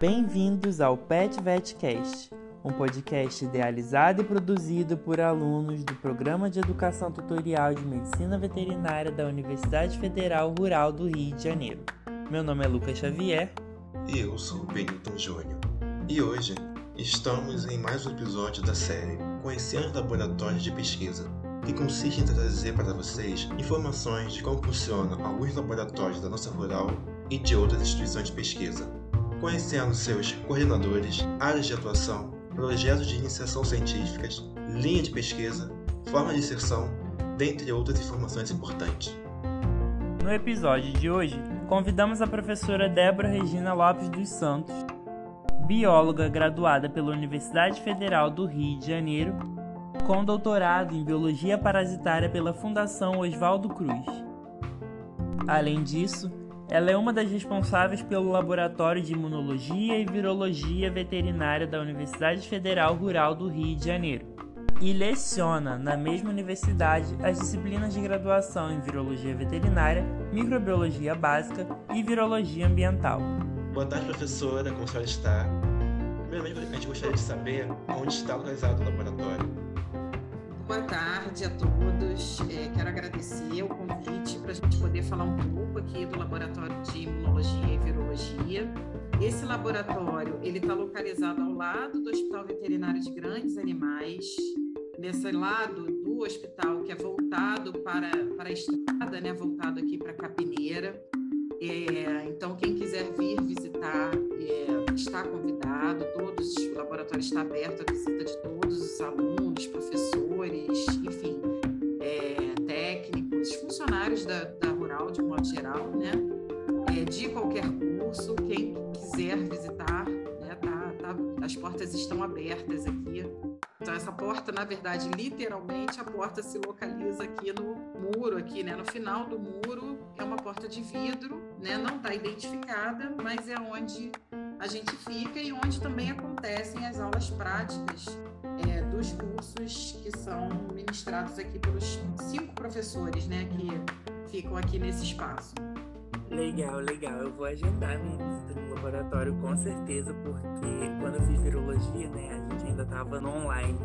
Bem-vindos ao Pet Vetcast, um podcast idealizado e produzido por alunos do Programa de Educação Tutorial de Medicina Veterinária da Universidade Federal Rural do Rio de Janeiro. Meu nome é Lucas Xavier. E eu sou o Benilton Júnior. E hoje estamos em mais um episódio da série Conhecendo Laboratórios de Pesquisa, que consiste em trazer para vocês informações de como funcionam alguns laboratórios da nossa rural e de outras instituições de pesquisa, conhecendo seus coordenadores, áreas de atuação, projetos de iniciação científicas, linha de pesquisa, forma de inserção, dentre outras informações importantes. No episódio de hoje, convidamos a professora Débora Regina Lopes dos Santos, bióloga graduada pela Universidade Federal do Rio de Janeiro, com doutorado em biologia parasitária pela Fundação Oswaldo Cruz. Além disso, ela é uma das responsáveis pelo Laboratório de Imunologia e Virologia Veterinária da Universidade Federal Rural do Rio de Janeiro e leciona na mesma universidade as disciplinas de graduação em Virologia Veterinária, Microbiologia Básica e Virologia Ambiental. Boa tarde, professora. Como a senhora está? Primeiramente, a gente gostaria de saber onde está localizado o laboratório. Boa tarde a todos. É, quero agradecer o convite para a gente poder falar um pouco aqui do Laboratório de Imunologia e Virologia. Esse laboratório ele está localizado ao lado do Hospital Veterinário de Grandes Animais, nesse lado do hospital que é voltado para, para a estrada, né, voltado aqui para Capineira. É, então, quem quiser vir visitar é, está convidado. Todos o laboratório está aberto à visita de todos os alunos, professores, enfim, é, técnicos, funcionários da, da Rural de modo geral, né? É, de qualquer curso, quem quiser visitar, né? Tá, tá, as portas estão abertas aqui. Então essa porta, na verdade, literalmente a porta se localiza aqui no muro, aqui, né? No final do muro é uma porta de vidro, né? Não está identificada, mas é onde a gente fica e onde também acontecem as aulas práticas é, dos cursos que são ministrados aqui pelos cinco professores, né? Que ficam aqui nesse espaço. Legal, legal. Eu vou agendar minha visita no laboratório com certeza, porque quando eu fiz virologia, né, a gente ainda estava no online.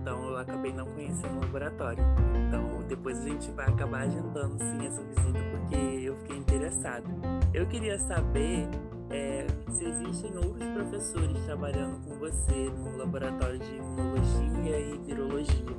Então acabei não conhecendo o laboratório. Então depois a gente vai acabar agendando sim essa visita, porque eu fiquei interessado. Eu queria saber é, se existem outros professores trabalhando com você no laboratório de imunologia e virologia.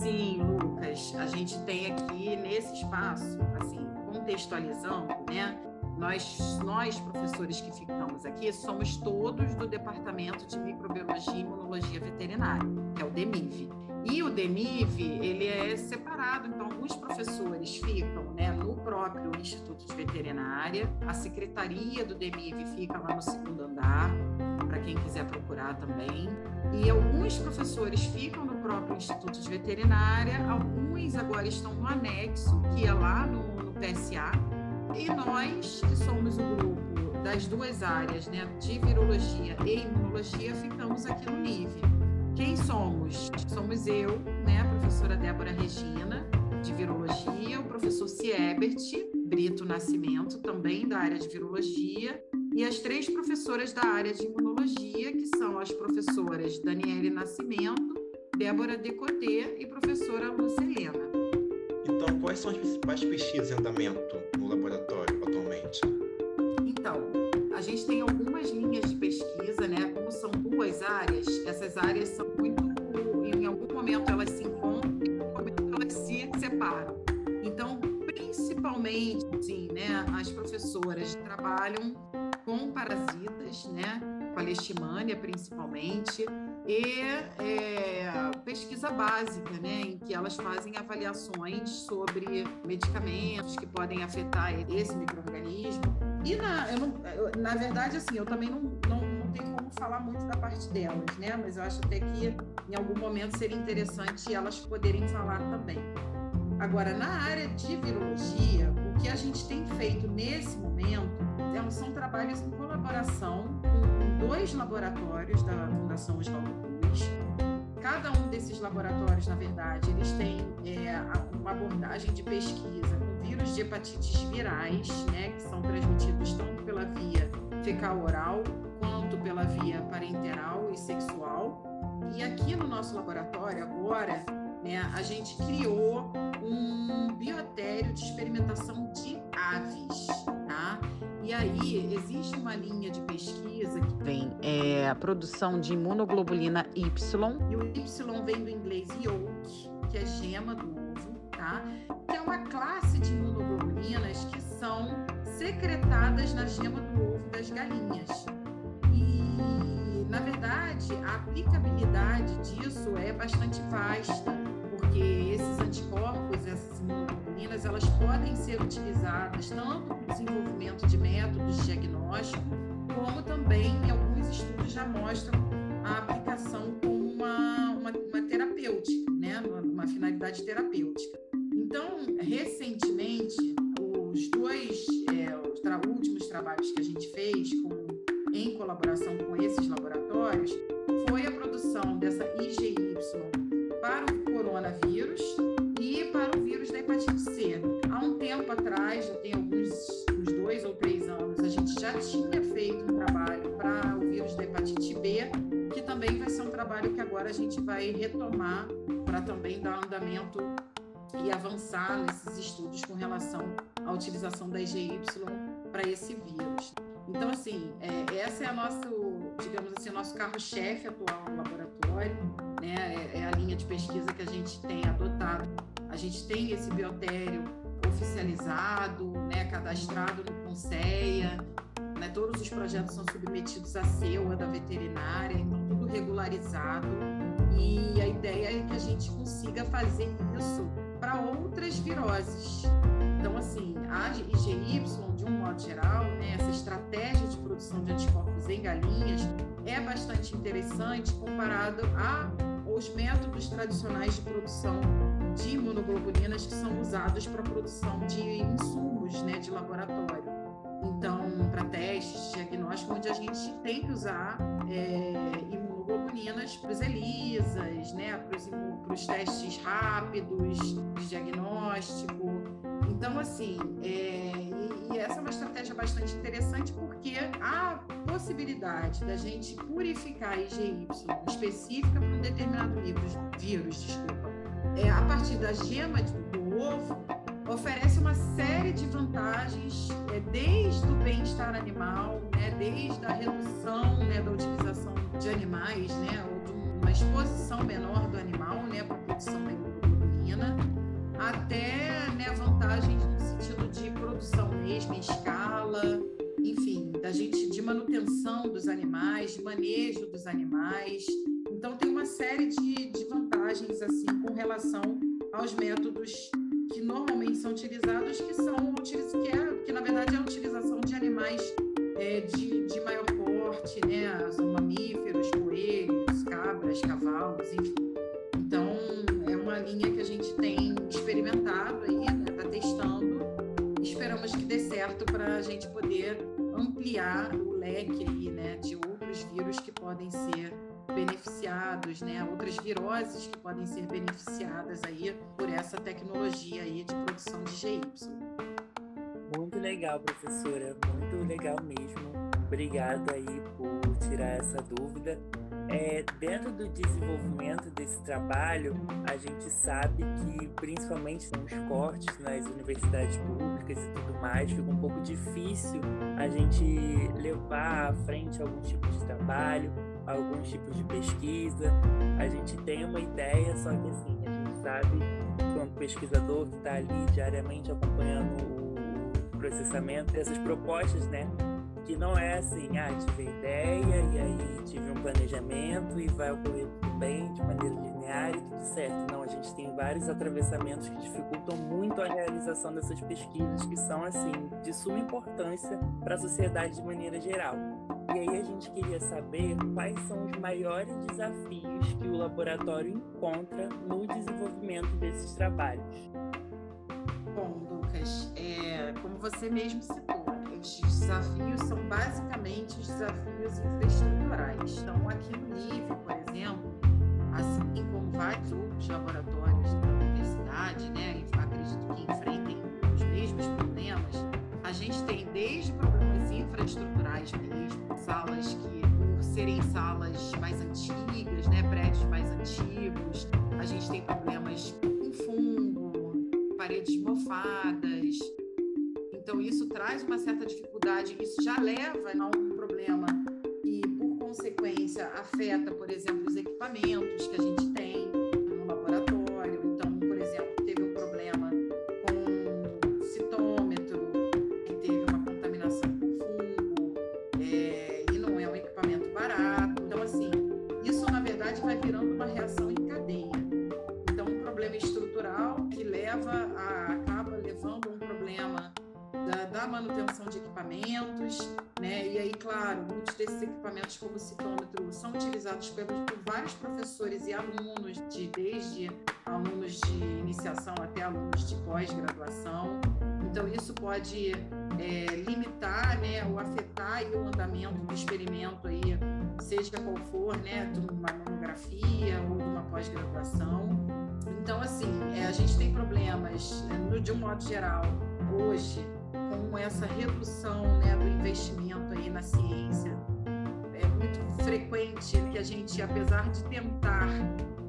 Sim, Lucas, a gente tem aqui nesse espaço, assim, contextualizando, né? Nós, nós, professores que ficamos aqui, somos todos do Departamento de Microbiologia Imunologia Veterinária, é o DEMIV. E o DEMIV, ele é separado, então alguns professores ficam né, no próprio Instituto de Veterinária, a secretaria do DEMIV fica lá no segundo andar, para quem quiser procurar também. E alguns professores ficam no próprio Instituto de Veterinária, alguns agora estão no anexo, que é lá no, no PSA, e nós, que somos o grupo das duas áreas, né, de virologia e imunologia, ficamos aqui no NIVE. Quem somos? Somos eu, né, a professora Débora Regina, de virologia, o professor Siebert Brito Nascimento, também da área de virologia, e as três professoras da área de imunologia, que são as professoras Daniele Nascimento, Débora Decodê e professora Lucelena. Então, quais são as principais pesquisas em andamento no laboratório áreas, essas áreas são muito. Em algum momento elas se encontram, em algum momento elas se separam. Então, principalmente, sim, né? As professoras trabalham com parasitas, né? Com a leishmania, principalmente e é, pesquisa básica, né, em que elas fazem avaliações sobre medicamentos que podem afetar esse microorganismo. E na, eu não, na verdade, assim, eu também não, não, tenho como falar muito da parte delas, né, mas eu acho até que em algum momento seria interessante elas poderem falar também. Agora, na área de virologia, o que a gente tem feito nesse momento é, são trabalhos em colaboração com dois laboratórios da Fundação Oswaldo Cruz. Cada um desses laboratórios, na verdade, eles têm é, uma abordagem de pesquisa com vírus de hepatites virais, né, que são transmitidos tanto pela via fecal oral quanto pela via parenteral e sexual. E aqui no nosso laboratório agora, né, a gente criou um biotério de experimentação de aves, tá? E aí existe uma linha de pesquisa que vem é, a produção de imunoglobulina Y e o Y vem do inglês yolk, que é gema do ovo, tá? Que é uma classe de imunoglobulinas que são secretadas na gema do ovo das galinhas. E na verdade a aplicabilidade disso é bastante vasta, porque esses anticorpos, essas imunoglobulinas, elas podem ser utilizadas tanto para o desenvolvimento de métodos de diagnóstico, como também alguns estudos já mostram a aplicação como uma, uma, uma terapêutica, né? uma, uma finalidade terapêutica. Então, recentemente, e avançar nesses estudos com relação à utilização da IGY para esse vírus. Então, assim, é, essa é a nosso, digamos assim, o nosso carro-chefe atual no laboratório, né? É, é, a linha de pesquisa que a gente tem adotado. A gente tem esse biotério oficializado, né, cadastrado no Conceia, né, todos os projetos são submetidos à CEUA da veterinária, então tudo regularizado. E a ideia é que a gente consiga fazer isso para outras viroses. Então, assim, a IGY, de um modo geral, né, essa estratégia de produção de anticorpos em galinhas é bastante interessante comparado aos métodos tradicionais de produção de imunoglobulinas que são usados para a produção de insumos né, de laboratório. Então, para testes, diagnóstico, onde a gente tem que usar é, imunoglobulinas para os ELISAs, né, para os testes rápidos de diagnóstico. Então, assim, é, e, e, essa é uma estratégia bastante interessante porque há possibilidade da gente purificar a IgY específica para um determinado vírus, vírus desculpa, é, a partir da gema do ovo, oferece uma série de vantagens, é, desde o bem-estar animal, né, desde a redução né, da utilização de animais, né, ou de uma exposição menor do animal né, para a produção da hemoglobina, até né, vantagens no sentido de produção mesmo em escala, enfim, da gente de manutenção dos animais, de manejo dos animais. Então tem uma série de, de vantagens assim com relação aos métodos que normalmente são utilizados, que são que, é, que na verdade é a utilização de animais é, de, de maior porte, né? Os mamíferos, coelhos, cabras, cavalos, enfim. Então é uma linha que a gente tem experimentado aí, né? Tá testando. Esperamos que dê certo para a gente poder ampliar o leque aí, né? De outros vírus que podem ser beneficiados, né? Outras viroses que podem ser beneficiadas aí por essa tecnologia aí de produção de GY. Muito legal, professora, muito legal mesmo. Obrigado aí por tirar essa dúvida. É, dentro do desenvolvimento desse trabalho, a gente sabe que, principalmente nos cortes nas universidades públicas e tudo mais, fica um pouco difícil a gente levar à frente algum tipo de trabalho alguns tipos de pesquisa. A gente tem uma ideia, só que assim, a gente sabe, como pesquisador que está ali diariamente acompanhando o processamento dessas propostas, né? Que não é assim, ah, tive ideia e aí tive um planejamento e vai ocorrer tudo bem, de maneira linear e tudo certo. Não, a gente tem vários atravessamentos que dificultam muito a realização dessas pesquisas que são, assim, de suma importância para a sociedade de maneira geral. E aí a gente queria saber quais são os maiores desafios que o laboratório encontra no desenvolvimento desses trabalhos. Bom, Lucas, é, como você mesmo citou, os desafios são basicamente os desafios infraestruturais. Então, aqui no nível, por exemplo, assim como vários outros laboratórios da universidade, né, acredito que enfrentem os mesmos desde problemas infraestruturais mesmo, salas que, por serem salas mais antigas, né, prédios mais antigos, a gente tem problemas com fungo, paredes mofadas. Então, isso traz uma certa dificuldade, isso já leva a um problema e, por consequência, afeta, por exemplo, os equipamentos que a gente tem da, da manutenção de equipamentos, né? E aí, claro, muitos desses equipamentos, como o citômetro, são utilizados pelos, por vários professores e alunos, de, desde alunos de iniciação até alunos de pós-graduação. Então, isso pode é, limitar, né, ou afetar aí, o andamento do experimento aí, seja qual for, né, de uma monografia ou de uma pós-graduação. Então, assim, é, a gente tem problemas, né, de um modo geral, hoje, com essa redução né, do investimento aí na ciência. É muito frequente que a gente, apesar de tentar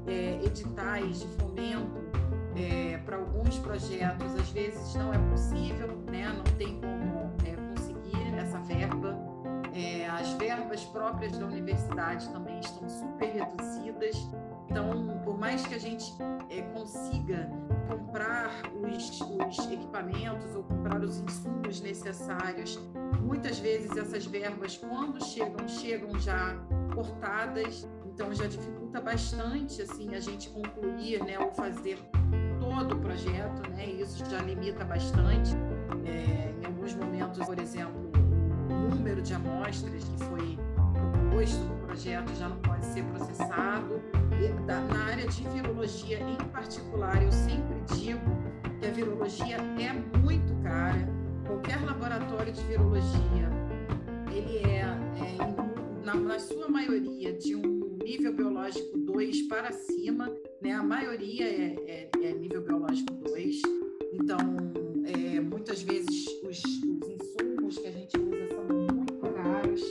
é, editais de fomento é, para alguns projetos, às vezes não é possível, né, não tem como é, conseguir essa verba. É, as verbas próprias da universidade também estão super reduzidas. Então, por mais que a gente é, consiga comprar os, os, equipamentos ou comprar os insumos necessários, muitas vezes essas verbas, quando chegam, chegam já cortadas, então já dificulta bastante assim a gente concluir, né, ou fazer todo o projeto, né? Isso já limita bastante. É, em alguns momentos, por exemplo, o número de amostras que foi proposto no projeto já não pode ser processado. Na área de virologia, em particular, eu sempre digo que a virologia é muito cara. Qualquer laboratório de virologia, ele é, é na, na sua maioria, de um nível biológico 2 para cima, né? A maioria é, é, é nível biológico 2. Então, é, muitas vezes os, os insumos que a gente usa são muito caros,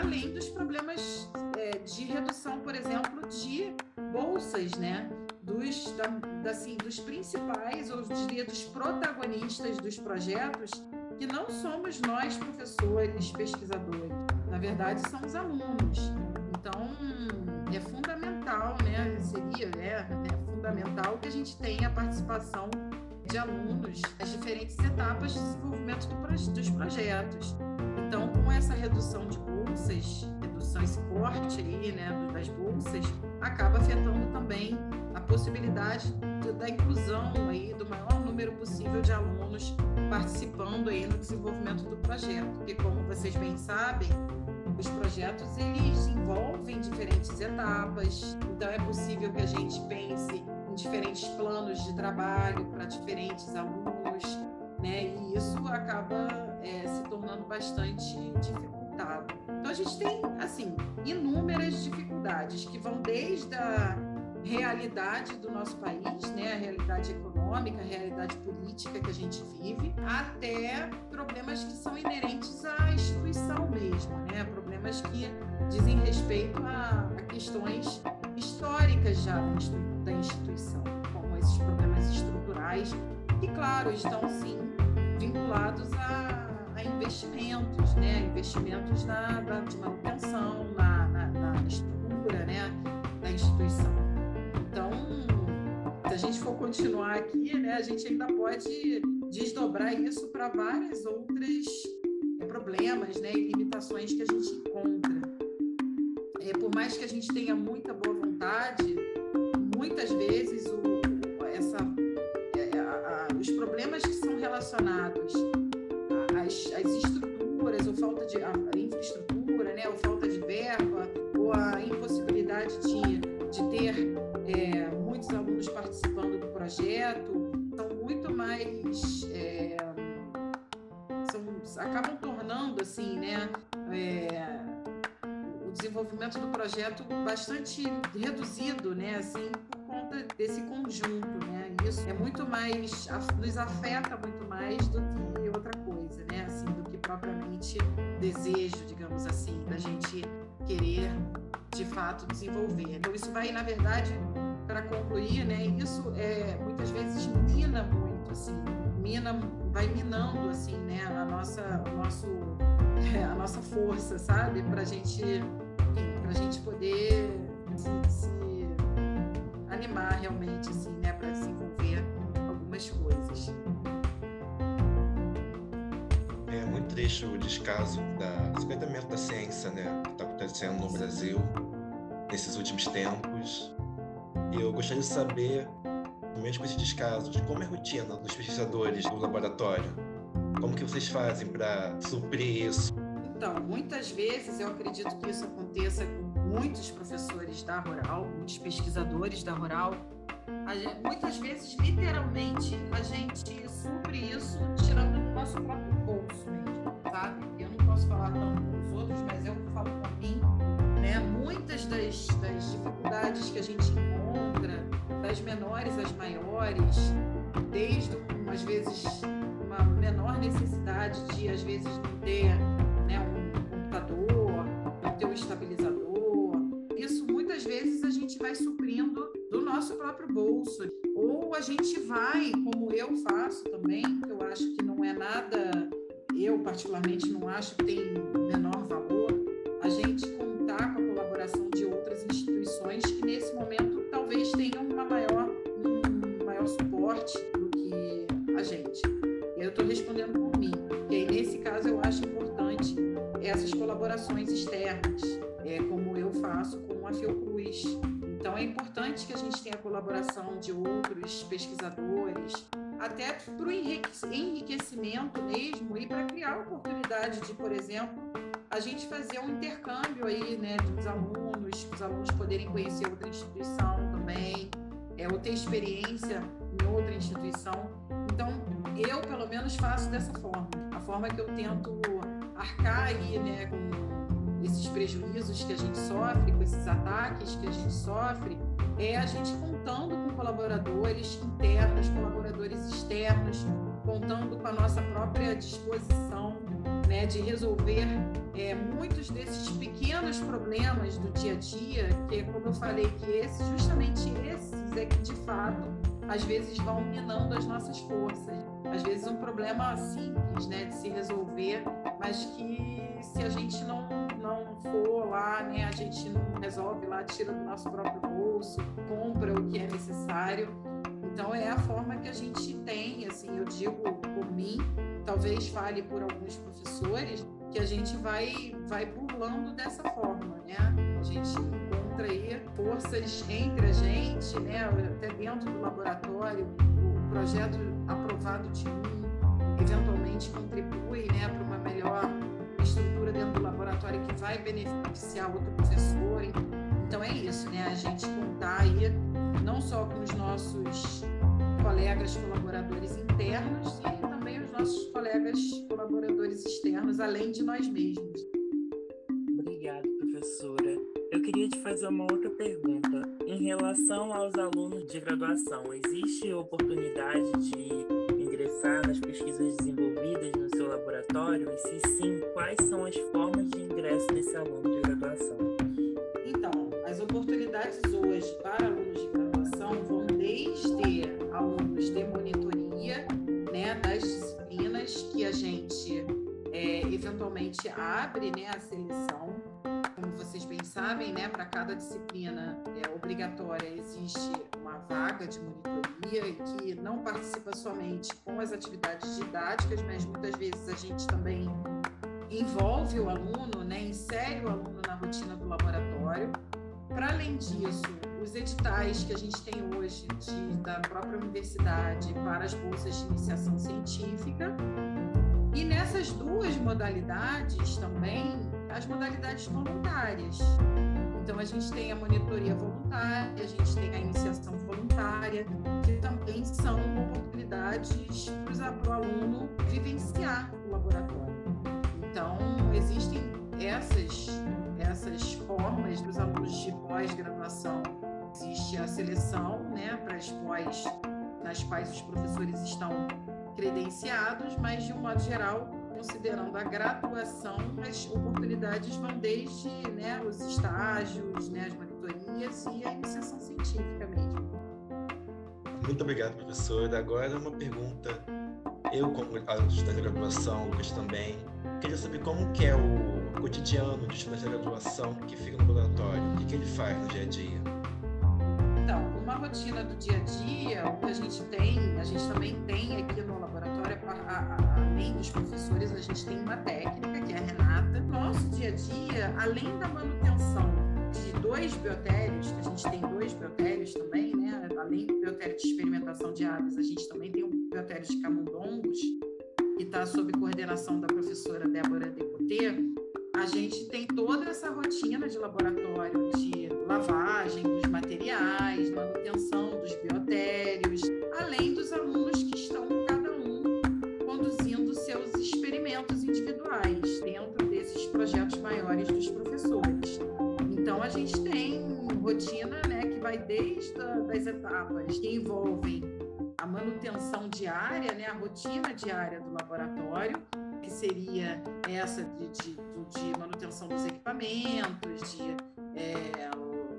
além dos problemas é, de redução, por exemplo, de bolsas, né? Dos, da, assim, dos principais, ou diria dos protagonistas dos projetos, que não somos nós, professores, pesquisadores. Na verdade, são os alunos. Então, é fundamental, né? Seria é, é fundamental que a gente tenha a participação de alunos nas diferentes etapas de desenvolvimento do, dos projetos. Então, com essa redução de bolsas, redução, esse corte aí, né, das bolsas, acaba afetando também a possibilidade de, da inclusão aí do maior número possível de alunos participando aí no desenvolvimento do projeto, porque como vocês bem sabem, os projetos eles envolvem diferentes etapas, então é possível que a gente pense em diferentes planos de trabalho para diferentes alunos, né? E isso acaba é, se tornando bastante Então a gente tem assim inúmeras dificuldades que vão desde a realidade do nosso país, né, a realidade econômica, a realidade política que a gente vive, até problemas que são inerentes à instituição mesmo, né, problemas que dizem respeito a, a questões históricas já da instituição, como esses problemas estruturais, que claro estão sim vinculados a investimentos, né, investimentos na, na de manutenção, na, na, na estrutura, né, da instituição. Então, se a gente for continuar aqui, né, a gente ainda pode desdobrar isso para vários outros problemas né, e limitações que a gente encontra. É, por mais que a gente tenha muita boa vontade, bastante reduzido, né, assim, por conta desse conjunto, né? Isso é muito mais nos afeta muito mais do que outra coisa, né? Assim, do que propriamente desejo, digamos assim, da gente querer de fato desenvolver. Então isso vai, na verdade, para concluir, né? Isso é muitas vezes mina muito, assim, mina, vai minando assim, né? A nossa, o nosso, a nossa força, sabe? Para gente, para gente poder O descaso da despertamento da ciência, né? Que está acontecendo no Brasil nesses últimos tempos. E eu gostaria de saber, mesmo com esse descaso, de como é a rotina dos pesquisadores do laboratório. Como que vocês fazem para suprir isso? Então, muitas vezes eu acredito que isso aconteça com muitos professores da Rural, muitos pesquisadores da Rural. Gente, muitas vezes, literalmente, a gente supre isso tirando do nosso próprio Eu não posso falar tanto com os outros, mas eu falo por mim né? Muitas das, das dificuldades que a gente encontra, das menores às maiores, desde, às vezes, uma menor necessidade de, às vezes, não ter né, um computador, não ter um estabilizador. Isso, muitas vezes, a gente vai suprindo do nosso próprio bolso. Ou a gente vai, como eu faço também, que eu acho que não é nada, eu particularmente não acho que tem menor valor, a gente contar com a colaboração de outras instituições que nesse momento talvez tenham uma maior, um maior suporte do que a gente. Eu estou respondendo por mim. E aí, nesse caso, eu acho importante essas colaborações externas, é, como eu faço com a Fiocruz. Então, é importante que a gente tenha a colaboração de outros pesquisadores, até para o enriquecimento mesmo e para criar a oportunidade de, por exemplo, a gente fazer um intercâmbio aí, né, dos alunos, os alunos poderem conhecer outra instituição também, é, ou ter experiência em outra instituição. Então, eu, pelo menos, faço dessa forma. A forma que eu tento arcar aí, né, com esses prejuízos que a gente sofre, com esses ataques que a gente sofre, é a gente contando com colaboradores internos, colaboradores externos, contando com a nossa própria disposição né, de resolver é, muitos desses pequenos problemas do dia a dia, que como eu falei, que justamente esses é que de fato às vezes vão minando as nossas forças. Às vezes um problema simples, né, de se resolver, mas que se a gente não não for lá, né, a gente não resolve lá, tira do nosso próprio bolso, compra o que é necessário. Então é a forma que a gente tem, assim, eu digo por mim, talvez fale por alguns professores, que a gente vai, vai burlando dessa forma, né? A gente encontra aí forças entre a gente, né? Até dentro do laboratório, o projeto aprovado de um eventualmente contribui, né, para uma melhor vai beneficiar outro professor. Então é isso, né? A gente contar aí não só com os nossos colegas colaboradores internos e também os nossos colegas colaboradores externos, além de nós mesmos. Obrigada, professora. Eu queria te fazer uma outra pergunta. Em relação aos alunos de graduação, existe oportunidade de ingressar nas pesquisas desenvolvidas no seu laboratório? E se sim, quais são as formas de ingresso desse aluno de graduação? Então, as oportunidades hoje para alunos de graduação vão desde alunos de monitoria, né, das disciplinas que a gente é, eventualmente abre, né, a seleção. Como vocês bem sabem, né, para cada disciplina é, obrigatória existe uma vaga de monitoria que não participa somente com as atividades didáticas, mas muitas vezes a gente também envolve o aluno, insere o aluno na rotina do laboratório. Para além disso, os editais que a gente tem hoje de, da própria universidade para as bolsas de iniciação científica. E nessas duas modalidades também, as modalidades voluntárias. Então, a gente tem a monitoria voluntária, a gente tem a iniciação voluntária, que também são oportunidades para o aluno vivenciar o laboratório. Então, existem essas, essas formas dos alunos de pós-graduação. Existe a seleção né, para as pós, nas quais os professores estão credenciados, mas, de um modo geral, considerando a graduação, as oportunidades vão desde né, os estágios, né, as monitorias e a iniciação científica mesmo. Muito obrigado, professora. Agora uma pergunta. Eu, como estudante da graduação, Lucas também, queria saber como que é o cotidiano de estudante da graduação que fica no laboratório. O que, que ele faz no dia a dia? Então, uma rotina do dia a dia, o que a gente tem, a gente também tem aqui no laboratório, além dos professores, a gente tem uma técnica, que é a Renata. Nosso dia a dia, além da manutenção de dois biotérios, que a gente tem dois biotérios também, né? Além do biotério de experimentação de aves, a gente também tem um biotério de camundongos, que está sob coordenação da professora Débora Decotê. A gente tem toda essa rotina de laboratório de lavagem dos materiais, manutenção dos biotérios, além dos alunos que estão cada um conduzindo seus experimentos individuais dentro desses projetos maiores dos professores. Então a gente tem rotina, né, que vai desde as etapas que envolvem a manutenção diária, né, a rotina diária do laboratório, que seria essa de, de, de manutenção dos equipamentos, de é,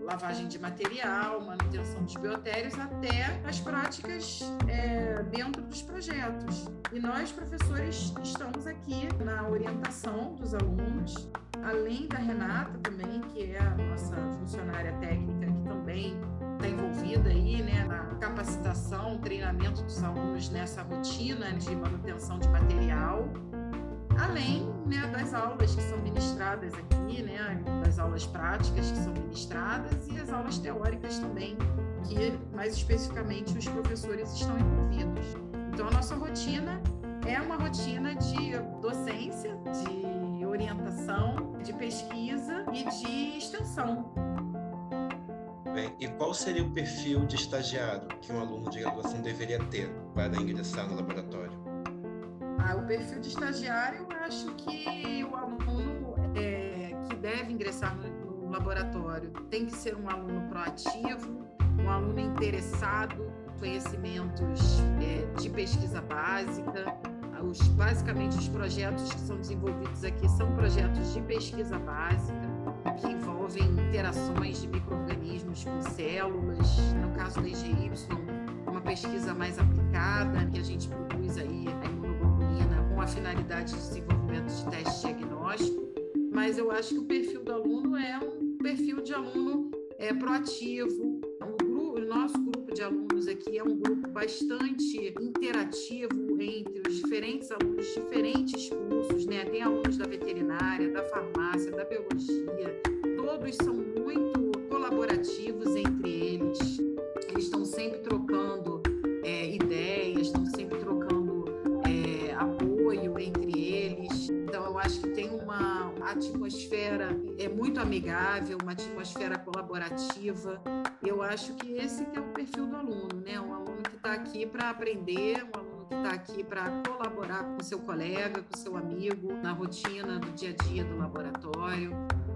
lavagem de material, manutenção dos biotérios, até as práticas é, dentro dos projetos. E nós, professores, estamos aqui na orientação dos alunos, além da Renata também, que é a nossa funcionária técnica, que também está envolvida aí né, na capacitação, treinamento dos alunos nessa rotina de manutenção de material além né, das aulas que são ministradas aqui, né, das aulas práticas que são ministradas e as aulas teóricas também, que mais especificamente os professores estão envolvidos. Então, a nossa rotina é uma rotina de docência, de orientação, de pesquisa e de extensão. Bem, e qual seria o perfil de estagiário que um aluno de graduação deveria ter para ingressar no laboratório? Ah, o perfil de estagiário, eu acho que o aluno é, que deve ingressar no, no, laboratório tem que ser um aluno proativo, um aluno interessado, conhecimentos é, de pesquisa básica. Os, basicamente, os projetos que são desenvolvidos aqui são projetos de pesquisa básica, que envolvem interações de micro-organismos com células. No caso da IGY, uma pesquisa mais aplicada, que a gente produz aí a a finalidade de desenvolvimento de teste diagnóstico, mas eu acho que o perfil do aluno é um perfil de aluno é, proativo. O, grupo, o nosso grupo de alunos aqui é um grupo bastante interativo entre os diferentes alunos, diferentes cursos, né? Tem alunos da veterinária, da farmácia, da biologia, todos são muito colaborativos entre eles. Eles estão sempre trocando atmosfera é muito amigável, uma atmosfera colaborativa. Eu acho que esse que é o perfil do aluno, né? Um aluno que está aqui para aprender, um aluno que está aqui para colaborar com seu colega, com seu amigo na rotina do dia a dia do laboratório,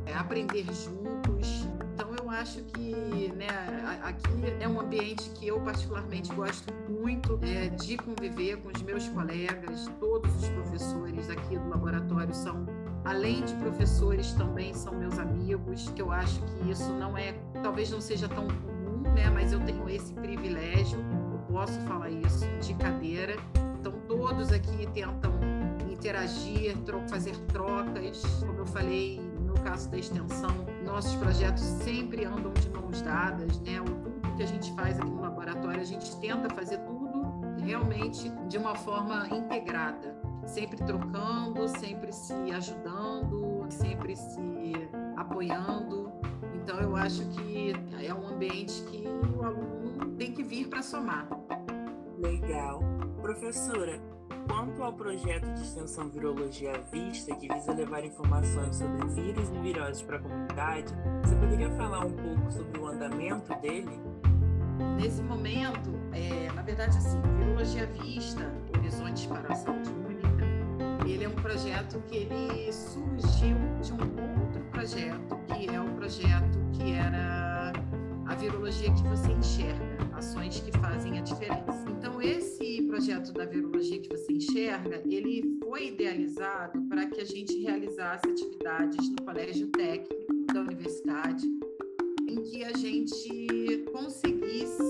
é, aprender juntos. Então eu acho que né, aqui é um ambiente que eu particularmente gosto muito é, de conviver com os meus colegas, todos os professores aqui do laboratório são além de professores, também são meus amigos, que eu acho que isso não é, talvez não seja tão comum, né? Mas eu tenho esse privilégio, eu posso falar isso de cadeira. Então, todos aqui tentam interagir, fazer trocas, como eu falei no caso da extensão, nossos projetos sempre andam de mãos dadas, né? O tudo que a gente faz aqui no laboratório, a gente tenta fazer tudo realmente de uma forma integrada sempre trocando, sempre se ajudando, sempre se apoiando. Então, eu acho que é um ambiente que o aluno tem que vir para somar. Legal. Professora, quanto ao projeto de extensão Virologia à Vista, que visa levar informações sobre vírus e viroses para a comunidade, você poderia falar um pouco sobre o andamento dele? Nesse momento, é, na verdade, assim, Virologia Vista, Horizontes para a Saúde ele é um projeto que ele surgiu de um outro projeto, que é o projeto que era a virologia que você enxerga, ações que fazem a diferença. Então, esse projeto da virologia que você enxerga, ele foi idealizado para que a gente realizasse atividades no colégio técnico da universidade, em que a gente conseguisse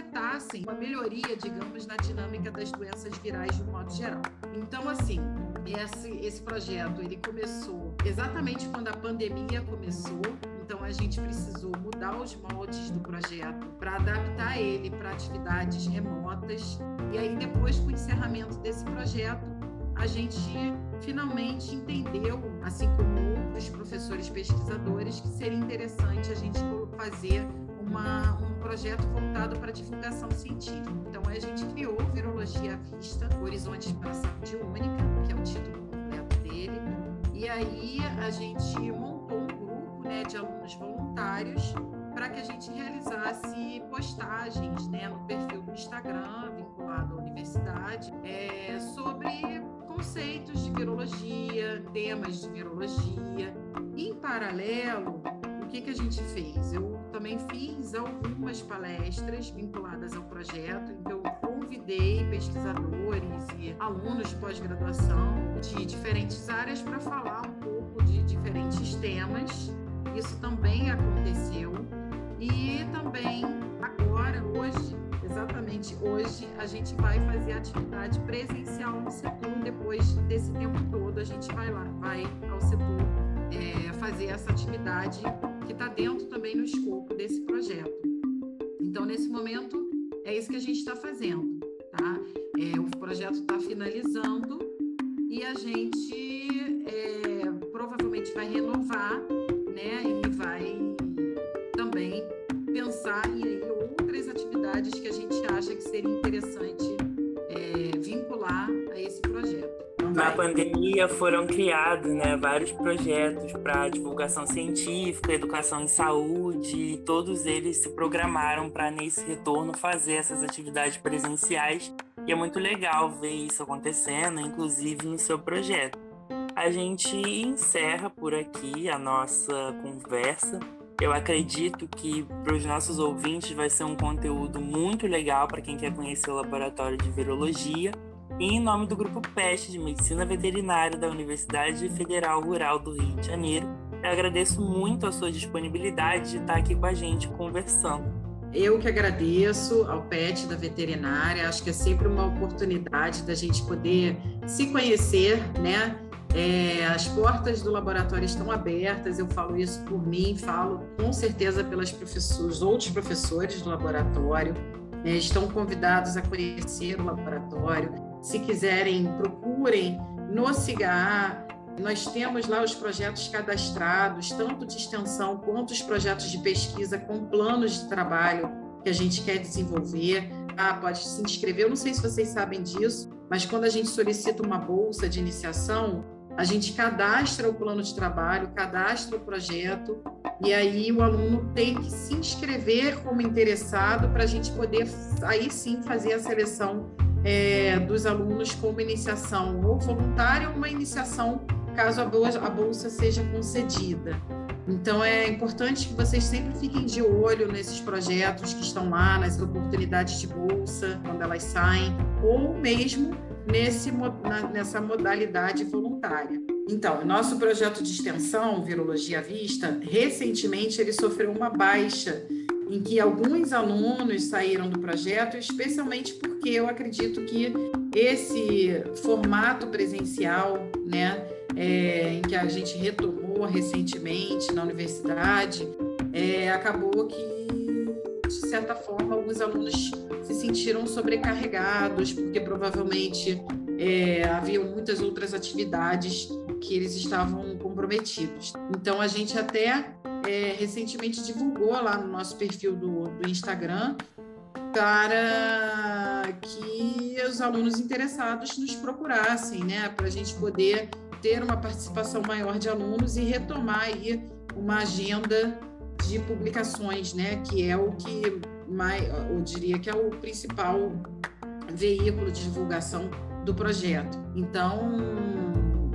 afetassem uma melhoria, digamos, na dinâmica das doenças virais de um modo geral. Então, assim, esse, esse projeto ele começou exatamente quando a pandemia começou. Então, a gente precisou mudar os moldes do projeto para adaptar ele para atividades remotas. E aí, depois, com o encerramento desse projeto, a gente finalmente entendeu, assim como outros professores pesquisadores, que seria interessante a gente fazer uma, um projeto voltado para divulgação científica. Então, a gente criou Virologia à Vista, Horizontes para a Saúde Única, que é o título completo dele. E aí a gente montou um grupo né, de alunos voluntários para que a gente realizasse postagens né, no perfil do Instagram, vinculado à universidade, é, sobre conceitos de virologia, temas de virologia. Em paralelo, que, que a gente fez? Eu também fiz algumas palestras vinculadas ao projeto, eu convidei pesquisadores e alunos de pós-graduação de diferentes áreas para falar um pouco de diferentes temas. Isso também aconteceu. E também agora, hoje, exatamente hoje, a gente vai fazer atividade presencial no setor. Depois desse tempo todo, a gente vai lá, vai ao setor é, fazer essa atividade que está dentro também no escopo pandemia foram criados né, vários projetos para divulgação científica, educação em saúde, e todos eles se programaram para, nesse retorno, fazer essas atividades presenciais. E é muito legal ver isso acontecendo, inclusive no seu projeto. A gente encerra por aqui a nossa conversa. Eu acredito que para os nossos ouvintes vai ser um conteúdo muito legal para quem quer conhecer o laboratório de virologia e em nome do Grupo PEST de Medicina Veterinária da Universidade Federal Rural do Rio de Janeiro, eu agradeço muito a sua disponibilidade de estar aqui com a gente conversando. Eu que agradeço ao PET da veterinária, acho que é sempre uma oportunidade da gente poder se conhecer, né? É, as portas do laboratório estão abertas, eu falo isso por mim, falo com certeza pelas professores, outros professores do laboratório, né, estão convidados a conhecer o laboratório, se quiserem, procurem no CIGA. Nós temos lá os projetos cadastrados, tanto de extensão quanto os projetos de pesquisa com planos de trabalho que a gente quer desenvolver. Ah, pode se inscrever. Eu não sei se vocês sabem disso, mas quando a gente solicita uma bolsa de iniciação, a gente cadastra o plano de trabalho, cadastra o projeto, e aí o aluno tem que se inscrever como interessado para a gente poder aí sim fazer a seleção é, dos alunos com uma iniciação ou voluntária ou uma iniciação caso a bolsa seja concedida. Então é importante que vocês sempre fiquem de olho nesses projetos que estão lá, nas oportunidades de bolsa, quando elas saem, ou mesmo nesse, nessa modalidade voluntária. Então, o nosso projeto de extensão, Virologia à Vista, recentemente ele sofreu uma baixa em que alguns alunos saíram do projeto, especialmente porque eu acredito que esse formato presencial, né, é, em que a gente retomou recentemente na universidade, é, acabou que de certa forma, alguns alunos se sentiram sobrecarregados, porque provavelmente é, haviam muitas outras atividades que eles estavam comprometidos. Então, a gente até é, recentemente divulgou lá no nosso perfil do, do Instagram para que os alunos interessados nos procurassem, né, para a gente poder ter uma participação maior de alunos e retomar aí uma agenda de publicações, né, que é o que mais, eu diria que é o principal veículo de divulgação do projeto. Então,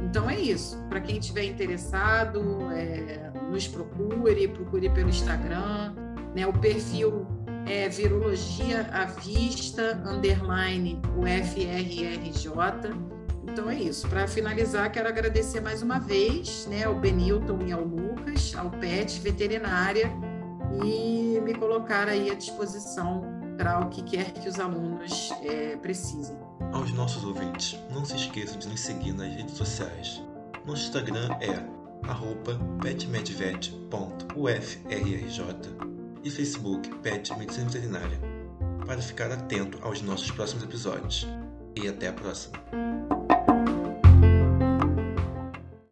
então é isso. Para quem estiver interessado, é, nos procure, procure pelo Instagram, né, o perfil é Virologia à Vista, underline UFRRJ. Então é isso. Para finalizar, quero agradecer mais uma vez né, ao Benilton e ao Lucas, ao PET Veterinária, e me colocar aí à disposição para o que quer que os alunos é, precisem. Aos nossos ouvintes, não se esqueçam de nos seguir nas redes sociais. Nosso Instagram é petmedvet.ufrrj e Facebook Pet Medicina Veterinária para ficar atento aos nossos próximos episódios. E até a próxima!